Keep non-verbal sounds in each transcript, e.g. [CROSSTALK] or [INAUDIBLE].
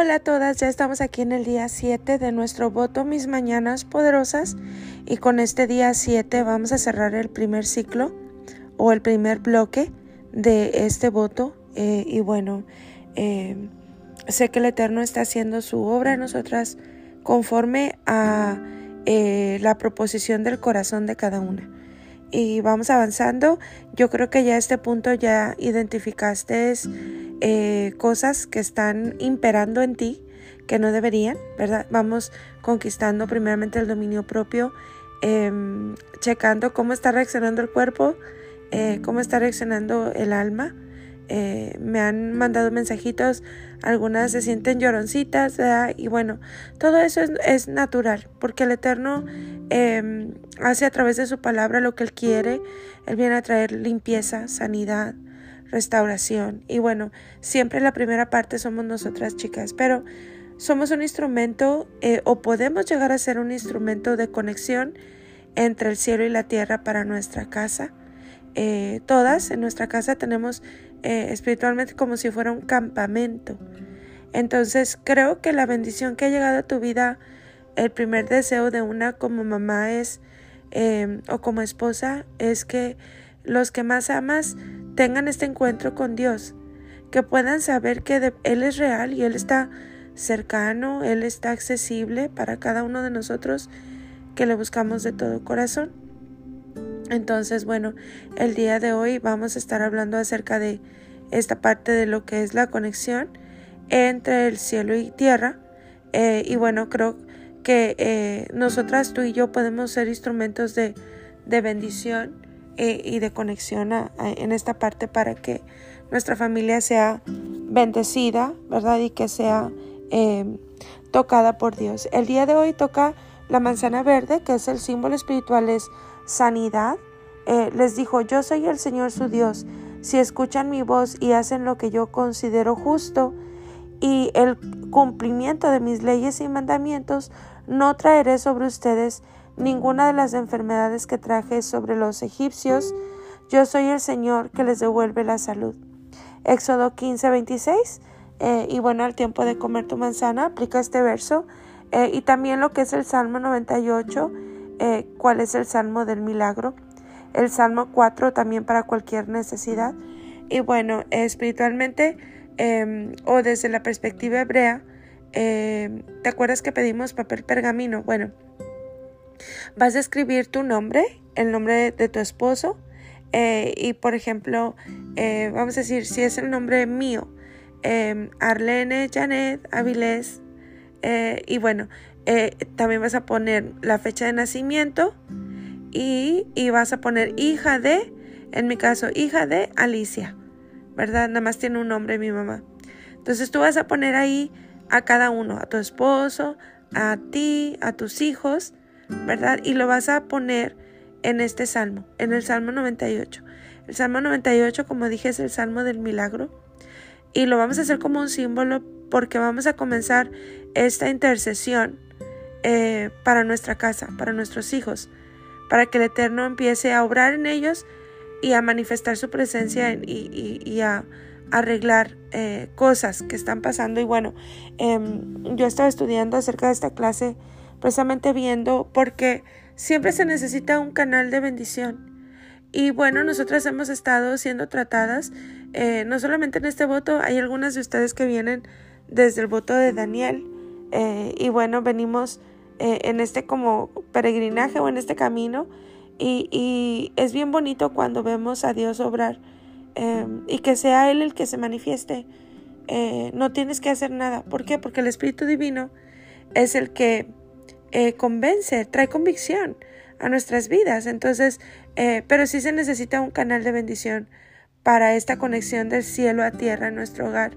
Hola a todas, ya estamos aquí en el día 7 de nuestro voto Mis Mañanas Poderosas y con este día 7 vamos a cerrar el primer ciclo o el primer bloque de este voto eh, y bueno, eh, sé que el Eterno está haciendo su obra en nosotras conforme a eh, la proposición del corazón de cada una. Y vamos avanzando. Yo creo que ya a este punto ya identificaste eh, cosas que están imperando en ti que no deberían, ¿verdad? Vamos conquistando primeramente el dominio propio, em, checando cómo está reaccionando el cuerpo, eh, cómo está reaccionando el alma. Eh, me han mandado mensajitos, algunas se sienten lloroncitas, y bueno, todo eso es, natural, porque el Eterno em, hace a través de su palabra lo que Él quiere, Él viene a traer limpieza, sanidad, restauración. Y bueno, siempre la primera parte somos nosotras chicas, pero somos un instrumento eh, o podemos llegar a ser un instrumento de conexión entre el cielo y la tierra para nuestra casa. Eh, todas en nuestra casa tenemos eh, espiritualmente como si fuera un campamento. Entonces creo que la bendición que ha llegado a tu vida, el primer deseo de una como mamá es, o como esposa, es que los que más amas tengan este encuentro con Dios, que puedan saber que Él es real y Él está cercano, Él está accesible para cada uno de nosotros que le buscamos de todo corazón. Entonces, bueno, el día de hoy vamos a estar hablando acerca de esta parte de lo que es la conexión entre el cielo y tierra. Eh, y bueno, creo que eh, nosotras, tú y yo, podemos ser instrumentos de, de bendición y de conexión en esta parte para que nuestra familia sea bendecida, ¿verdad? Y que sea em, tocada por Dios. El día de hoy toca la manzana verde, que es el símbolo espiritual, es sanidad. Eh, les dijo, yo soy el Señor su Dios. Si escuchan mi voz y hacen lo que yo considero justo y el cumplimiento de mis leyes y mandamientos, no traeré sobre ustedes ninguna de las enfermedades que traje sobre los egipcios. Yo soy el Señor que les devuelve la salud. Éxodo 15, 26. Eh, y bueno, al tiempo de comer tu manzana, aplica este verso. Eh, y también lo que es el Salmo 98, eh, cuál es el Salmo del milagro. El Salmo 4 también para cualquier necesidad. Y bueno, espiritualmente em, o desde la perspectiva hebrea, em, ¿te acuerdas que pedimos papel pergamino? Bueno, Vas a escribir tu nombre, el nombre de tu esposo eh, y por ejemplo, eh, vamos a decir, si es el nombre mío, em, Arlene Janet Avilés eh, y bueno, también vas a poner la fecha de nacimiento y, y vas a poner hija de, en mi caso, hija de Alicia, ¿verdad? Nada más tiene un nombre mi mamá. Entonces tú vas a poner ahí a cada uno, a tu esposo, a ti, a tus hijos, ¿verdad? Y lo vas a poner en este salmo, en el Salmo 98. El Salmo 98, como dije, es el Salmo del milagro. Y lo vamos a hacer como un símbolo porque vamos a comenzar esta intercesión eh, para nuestra casa, para nuestros hijos, para que el Eterno empiece a obrar en ellos y a manifestar su presencia y, a arreglar eh, cosas que están pasando. Y bueno, em, yo estaba estudiando acerca de esta clase precisamente viendo porque siempre se necesita un canal de bendición. Y bueno, nosotras hemos estado siendo tratadas, eh, no solamente en este voto, hay algunas de ustedes que vienen desde el voto de Daniel. Eh, y bueno, venimos eh, en este como peregrinaje o en este camino. Y, y es bien bonito cuando vemos a Dios obrar y que sea Él el que se manifieste. no tienes que hacer nada. ¿Por qué? Porque el Espíritu Divino es el que eh, convence, trae convicción a nuestras vidas. Entonces, eh, pero sí se necesita un canal de bendición para esta conexión del cielo a tierra en nuestro hogar.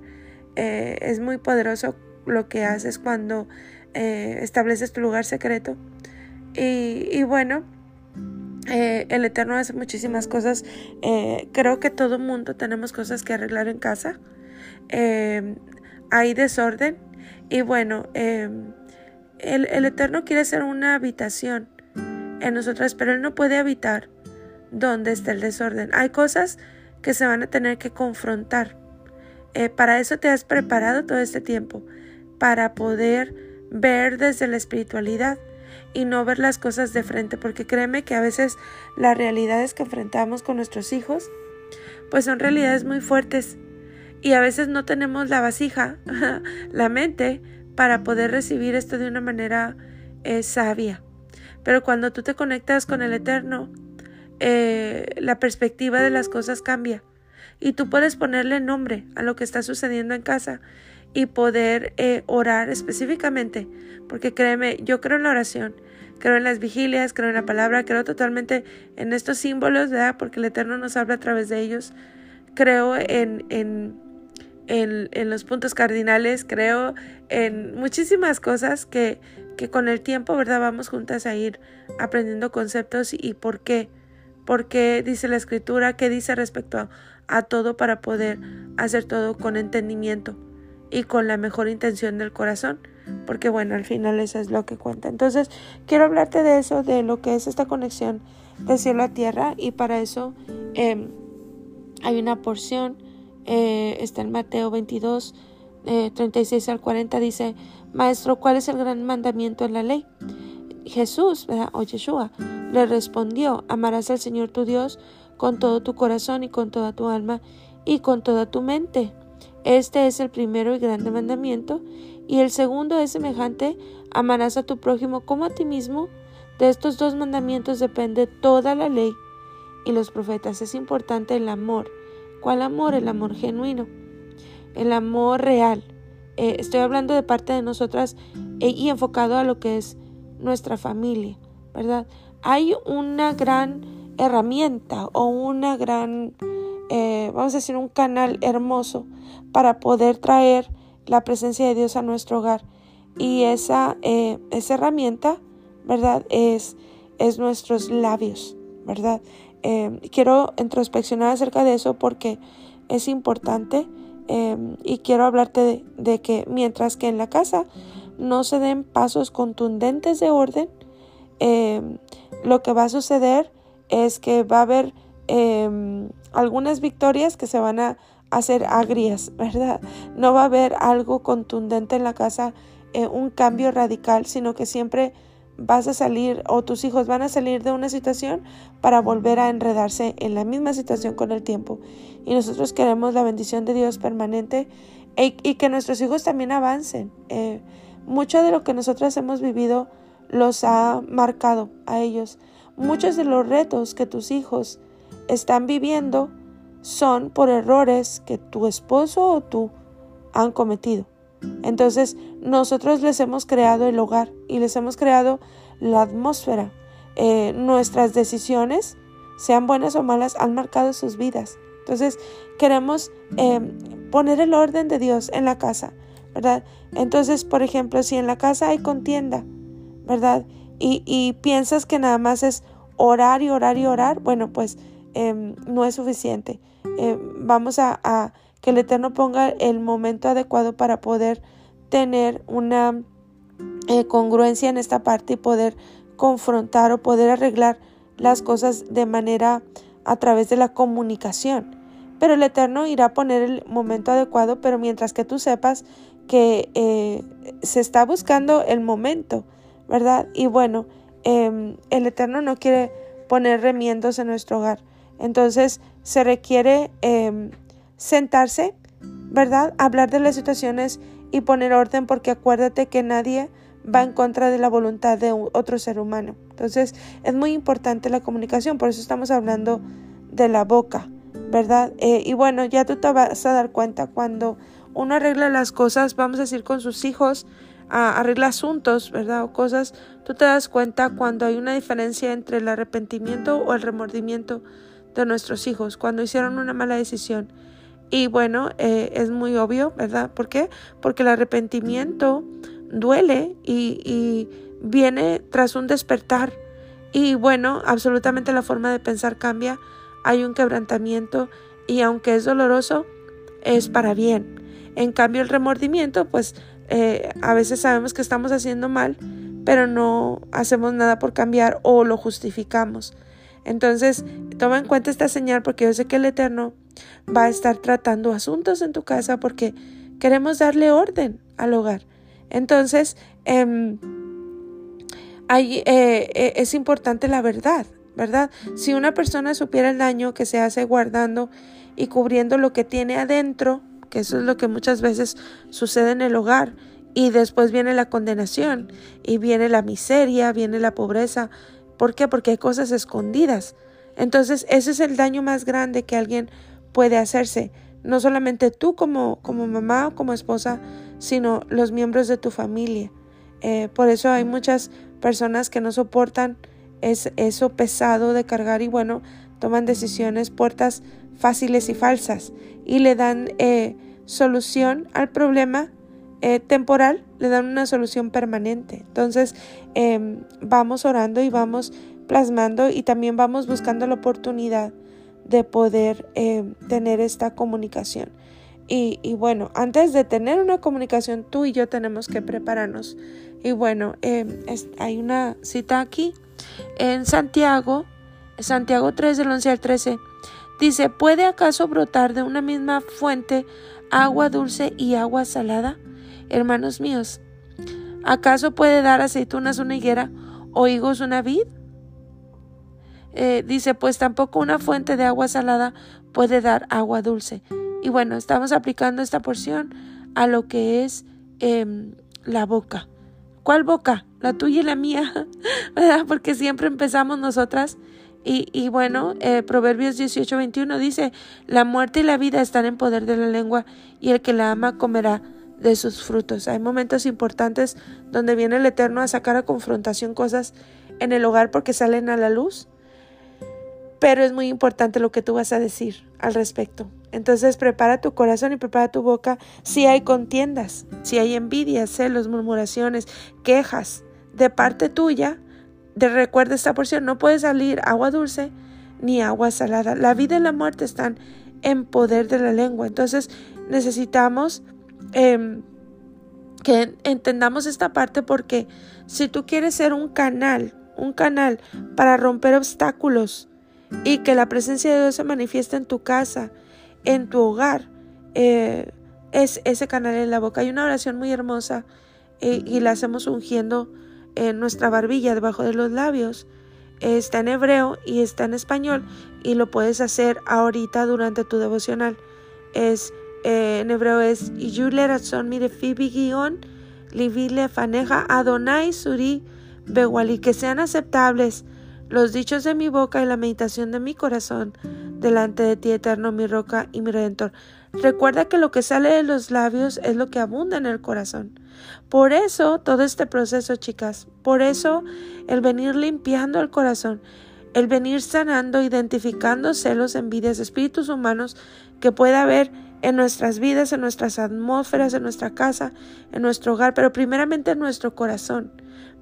Eh, es muy poderoso lo que haces cuando estableces tu lugar secreto. Y, y bueno, el Eterno hace muchísimas cosas. creo que todo mundo tenemos cosas que arreglar en casa. hay desorden. Y bueno, el, Eterno quiere ser una habitación en nosotras, pero Él no puede habitar donde está el desorden. Hay cosas que se van a tener que confrontar. Eh, para eso te has preparado todo este tiempo, para poder ver desde la espiritualidad y no ver las cosas de frente, porque créeme que a veces las realidades que enfrentamos con nuestros hijos, pues son realidades muy fuertes y a veces no tenemos la vasija, [LAUGHS] la mente, para poder recibir esto de una manera eh, sabia. Pero cuando tú te conectas con el Eterno, eh, la perspectiva de las cosas cambia y tú puedes ponerle nombre a lo que está sucediendo en casa y poder eh, orar específicamente, porque créeme, yo creo en la oración, creo en las vigilias, creo en la palabra, creo totalmente en estos símbolos, ¿verdad? Porque el Eterno nos habla a través de ellos, creo en, en, en, en los puntos cardinales, creo en muchísimas cosas que, que con el tiempo, ¿verdad? Vamos juntas a ir aprendiendo conceptos y, por qué, por qué dice la escritura, qué dice respecto a, todo para poder hacer todo con entendimiento y con la mejor intención del corazón, porque bueno, al final eso es lo que cuenta. Entonces, quiero hablarte de eso, de lo que es esta conexión de cielo a tierra y para eso em, hay una porción, eh, está en Mateo 22, 36 eh, al 40, dice, Maestro, ¿cuál es el gran mandamiento en la ley? Jesús, o Yeshua, le respondió, amarás al Señor tu Dios con todo tu corazón y con toda tu alma y con toda tu mente. Este es el primero y grande mandamiento, y el segundo es semejante, amarás a tu prójimo como a ti mismo. De estos dos mandamientos depende toda la ley y los profetas. Es importante el amor. ¿Cuál amor? El amor genuino, el amor real. Eh, estoy hablando de parte de nosotras eh, y enfocado a lo que es nuestra familia, ¿verdad? Hay una gran herramienta o una gran, eh, vamos a decir, un canal hermoso para poder traer la presencia de Dios a nuestro hogar. Y esa, esa herramienta, ¿verdad? Es, es nuestros labios, ¿verdad? Quiero introspeccionar acerca de eso porque es importante y quiero hablarte de, que mientras que en la casa no se den pasos contundentes de orden, lo que va a suceder es que va a haber em, algunas victorias que se van a hacer agrias, [LAUGHS] ¿verdad? No va a haber algo contundente en la casa, eh, un cambio radical, sino que siempre vas a salir o tus hijos van a salir de una situación para volver a enredarse en la misma situación con el tiempo. Y nosotros queremos la bendición de Dios permanente y, que nuestros hijos también avancen. Eh, mucho de lo que nosotros hemos vivido los ha marcado a ellos. Muchos de los retos que tus hijos están viviendo son por errores que tu esposo o tú han cometido. Entonces nosotros les hemos creado el hogar y les hemos creado la atmósfera. Eh, nuestras decisiones, sean buenas o malas, han marcado sus vidas. Entonces queremos eh, poner el orden de Dios en la casa, ¿verdad? Entonces, por ejemplo, si en la casa hay contienda, ¿verdad? y, piensas que nada más es orar y orar y orar, bueno, pues em, no es suficiente. Em, vamos a, que el Eterno ponga el momento adecuado para poder tener una eh, congruencia en esta parte y poder confrontar o poder arreglar las cosas de manera a través de la comunicación. Pero el Eterno irá a poner el momento adecuado, pero mientras que tú sepas que eh, se está buscando el momento ¿verdad? Y bueno, em, el Eterno no quiere poner remiendos en nuestro hogar. Entonces se requiere em, sentarse, ¿verdad? Hablar de las situaciones y poner orden porque acuérdate que nadie va en contra de la voluntad de otro ser humano. Entonces es muy importante la comunicación, por eso estamos hablando de la boca, ¿verdad? Eh, y bueno, ya tú te vas a dar cuenta cuando uno arregla las cosas, vamos a decir, con sus hijos, arregla asuntos, ¿verdad? O cosas, tú te das cuenta cuando hay una diferencia entre el arrepentimiento o el remordimiento de nuestros hijos, cuando hicieron una mala decisión. Y bueno, eh, es muy obvio, ¿verdad? ¿Por qué? Porque el arrepentimiento duele y, viene tras un despertar. Y bueno, absolutamente la forma de pensar cambia, hay un quebrantamiento y aunque es doloroso, es para bien. En cambio, el remordimiento, pues eh, a veces sabemos que estamos haciendo mal, pero no hacemos nada por cambiar o lo justificamos. Entonces, toma en cuenta esta señal porque yo sé que el Eterno va a estar tratando asuntos en tu casa porque queremos darle orden al hogar. Entonces, em, eh, eh, es importante la verdad, ¿verdad? Si una persona supiera el daño que se hace guardando y cubriendo lo que tiene adentro, que eso es lo que muchas veces sucede en el hogar, y después viene la condenación, y viene la miseria, viene la pobreza. ¿Por qué? Porque hay cosas escondidas. Entonces, ese es el daño más grande que alguien puede hacerse. No solamente tú como, como mamá o como esposa, sino los miembros de tu familia. Eh, por eso hay muchas personas que no soportan es, eso pesado de cargar y bueno, toman decisiones, puertas fáciles y falsas y le dan eh, solución al problema eh, temporal, le dan una solución permanente. Entonces em, vamos orando y vamos plasmando y también vamos buscando la oportunidad de poder em, tener esta comunicación. Y, bueno, antes de tener una comunicación, tú y yo tenemos que prepararnos. Y bueno, em, hay una cita aquí en Santiago, Santiago 3 del 11 al 13. Dice, ¿puede acaso brotar de una misma fuente agua dulce y agua salada? Hermanos míos, ¿acaso puede dar aceitunas una higuera o higos una vid? Eh, dice, pues tampoco una fuente de agua salada puede dar agua dulce. Y bueno, estamos aplicando esta porción a lo que es em, la boca. ¿Cuál boca? La tuya y la mía, [LAUGHS] ¿verdad? Porque siempre empezamos nosotras. Y, y bueno, eh, Proverbios 18, 21 dice, la muerte y la vida están en poder de la lengua y el que la ama comerá de sus frutos. Hay momentos importantes donde viene el Eterno a sacar a confrontación cosas en el hogar porque salen a la luz, pero es muy importante lo que tú vas a decir al respecto. Entonces prepara tu corazón y prepara tu boca si hay contiendas, si hay envidias, celos, murmuraciones, quejas de parte tuya. De recuerda esta porción, no puede salir agua dulce ni agua salada. La vida y la muerte están en poder de la lengua. Entonces necesitamos em, que entendamos esta parte porque si tú quieres ser un canal, un canal para romper obstáculos y que la presencia de Dios se manifieste en tu casa, en tu hogar eh, es ese canal en la boca. Hay una oración muy hermosa eh, y la hacemos ungiendo en nuestra barbilla, debajo de los labios. Está en hebreo y está en español y lo puedes hacer ahorita durante tu devocional. Es eh, en hebreo es son mire fibi guion livile faneja Adonai suri bewali que sean aceptables los dichos de mi boca y la meditación de mi corazón delante de ti, eterno, mi roca y mi redentor. Recuerda que lo que sale de los labios es lo que abunda en el corazón. Por eso todo este proceso, chicas, por eso el venir limpiando el corazón, el venir sanando, identificando celos, envidias, espíritus humanos que pueda haber en nuestras vidas, en nuestras atmósferas, en nuestra casa, en nuestro hogar, pero primeramente en nuestro corazón,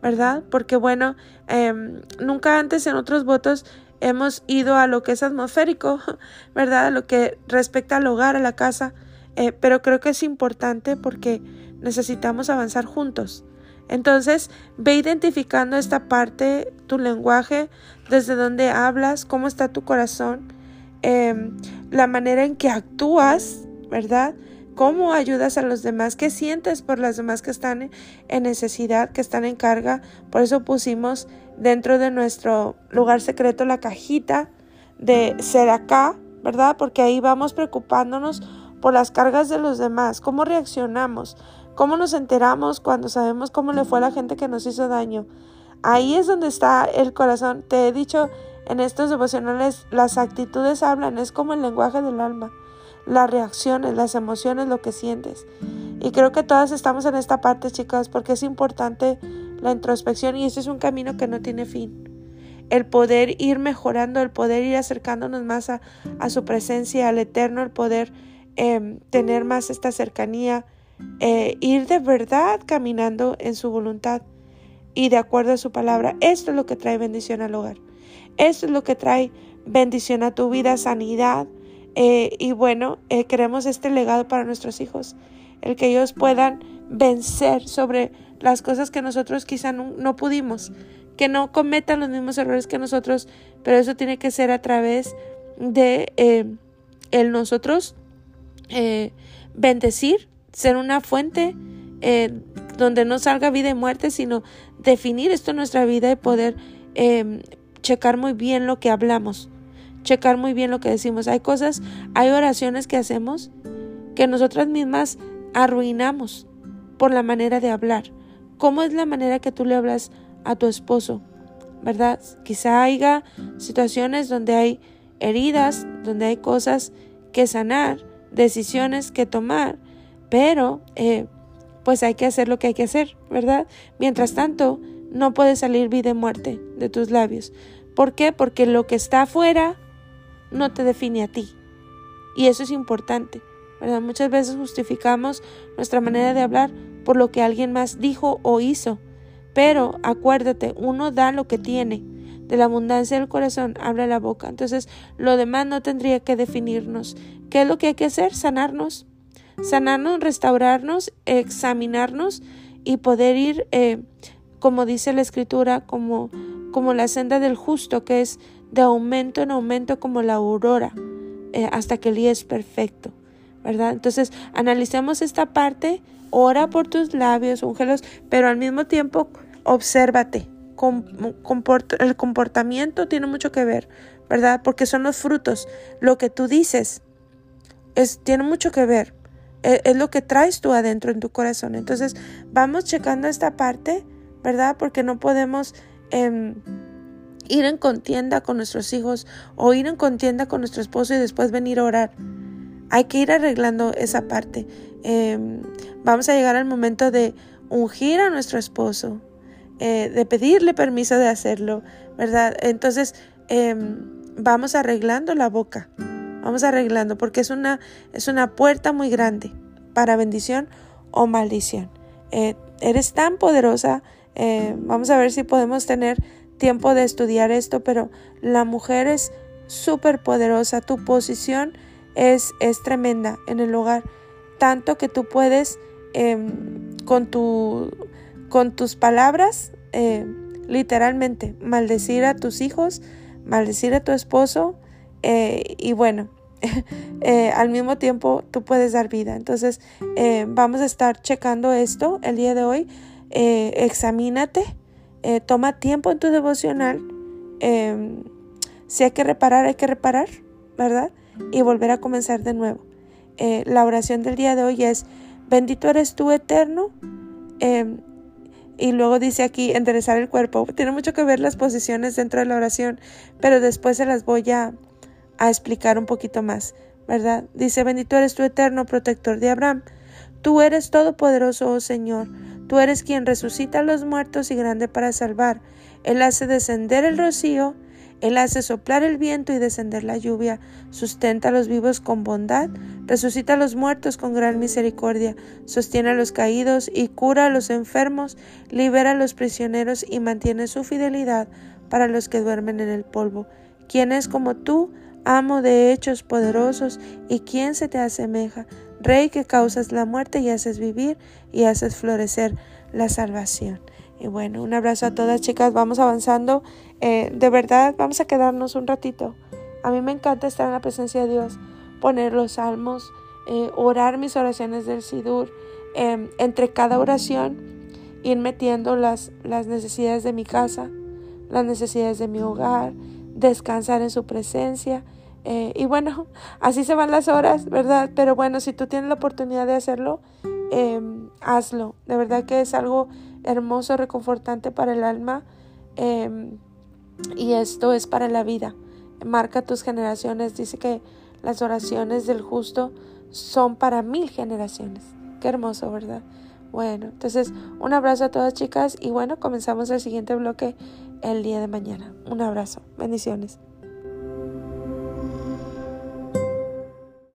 ¿verdad? Porque bueno, em, nunca antes en otros votos hemos ido a lo que es atmosférico, [LAUGHS] ¿verdad? A lo que respecta al hogar, a la casa, eh, pero creo que es importante porque necesitamos avanzar juntos. Entonces, ve identificando esta parte, tu lenguaje, desde donde hablas, cómo está tu corazón, em, la manera en que actúas, ¿verdad? Cómo ayudas a los demás, qué sientes por las demás que están en necesidad, que están en carga. Por eso pusimos dentro de nuestro lugar secreto la cajita de ser acá, ¿verdad? Porque ahí vamos preocupándonos por las cargas de los demás, cómo reaccionamos, cómo nos enteramos cuando sabemos cómo le fue a la gente que nos hizo daño. Ahí es donde está el corazón. Te he dicho en estos devocionales, las actitudes hablan, es como el lenguaje del alma, las reacciones, las emociones, lo que sientes. Y creo que todas estamos en esta parte, chicas, porque es importante la introspección y este es un camino que no tiene fin. El poder ir mejorando, el poder ir acercándonos más a, su presencia, al eterno, el poder em, tener más esta cercanía, eh, ir de verdad caminando en su voluntad y de acuerdo a su palabra. Esto es lo que trae bendición al hogar. Esto es lo que trae bendición a tu vida, sanidad. Eh, y bueno, eh, queremos este legado para nuestros hijos, el que ellos puedan vencer sobre las cosas que nosotros quizá no, pudimos, que no cometan los mismos errores que nosotros, pero eso tiene que ser a través de eh, el nosotros eh, bendecir, ser una fuente eh, donde no salga vida y muerte, sino definir esto en nuestra vida y poder em, checar muy bien lo que hablamos, checar muy bien lo que decimos. Hay cosas, hay oraciones que hacemos que nosotras mismas arruinamos por la manera de hablar. ¿Cómo es la manera que tú le hablas a tu esposo? ¿Verdad? Quizá haya situaciones donde hay heridas, donde hay cosas que sanar, decisiones que tomar, pero eh, pues hay que hacer lo que hay que hacer, ¿verdad? Mientras tanto, no puede salir vida y muerte de tus labios. ¿Por qué? Porque lo que está afuera no te define a ti. Y eso es importante, ¿verdad? Muchas veces justificamos nuestra manera de hablar por lo que alguien más dijo o hizo. Pero acuérdate, uno da lo que tiene. De la abundancia del corazón habla la boca. Entonces, lo demás no tendría que definirnos. ¿Qué es lo que hay que hacer? Sanarnos. Sanarnos, restaurarnos, examinarnos y poder ir, eh, como dice la escritura, como, como la senda del justo, que es de aumento en aumento como la aurora, eh, hasta que el día es perfecto. ¿Verdad? Entonces, analicemos esta parte ora por tus labios, úngelos, pero al mismo tiempo obsérvate. el comportamiento tiene mucho que ver, ¿verdad? Porque son los frutos. Lo que tú dices es, tiene mucho que ver. E, es, lo que traes tú adentro en tu corazón. Entonces, vamos checando esta parte, ¿verdad? Porque no podemos em, ir en contienda con nuestros hijos o ir en contienda con nuestro esposo y después venir a orar. Hay que ir arreglando esa parte. Em, vamos a llegar al momento de ungir a nuestro esposo, eh, de pedirle permiso de hacerlo, ¿verdad? Entonces, em, vamos arreglando la boca, vamos arreglando, porque es una, es una puerta muy grande para bendición o maldición. Eh, eres tan poderosa, eh, vamos a ver si podemos tener tiempo de estudiar esto, pero la mujer es súper poderosa, tu posición es, es tremenda en el hogar, tanto que tú puedes em, con, tu, con tus palabras, eh, literalmente, maldecir a tus hijos, maldecir a tu esposo eh, y bueno, [LAUGHS] eh, al mismo tiempo tú puedes dar vida. Entonces vamos a estar checando esto el día de hoy. examínate, toma tiempo en tu devocional. Em, si hay que reparar, hay que reparar, ¿verdad? y volver a comenzar de nuevo. Eh, la oración del día de hoy es, bendito eres tú eterno. Em, y luego dice aquí, enderezar el cuerpo. [LAUGHS] Tiene mucho que ver las posiciones dentro de la oración, pero después se las voy a, a explicar un poquito más, ¿verdad? Dice, bendito eres tú eterno, protector de Abraham. Tú eres todopoderoso, oh Señor. Tú eres quien resucita a los muertos y grande para salvar. Él hace descender el rocío él hace soplar el viento y descender la lluvia, sustenta a los vivos con bondad, resucita a los muertos con gran misericordia, sostiene a los caídos y cura a los enfermos, libera a los prisioneros y mantiene su fidelidad para los que duermen en el polvo. ¿Quién es como tú, amo de hechos poderosos, y quién se te asemeja? Rey que causas la muerte y haces vivir y haces florecer la salvación. Y bueno, un abrazo a todas chicas, vamos avanzando. Eh, de verdad, vamos a quedarnos un ratito. A mí me encanta estar en la presencia de Dios, poner los salmos, eh, orar mis oraciones del Sidur, em, entre cada oración, ir metiendo las, las necesidades de mi casa, las necesidades de mi hogar, descansar en su presencia. Eh, y bueno, así se van las horas, ¿verdad? Pero bueno, si tú tienes la oportunidad de hacerlo, em, hazlo. De verdad que es algo hermoso, reconfortante para el alma. Em, y esto es para la vida. Marca tus generaciones. Dice que las oraciones del justo son para mil generaciones. Qué hermoso, ¿verdad? Bueno, entonces un abrazo a todas chicas y bueno, comenzamos el siguiente bloque el día de mañana. Un abrazo. Bendiciones.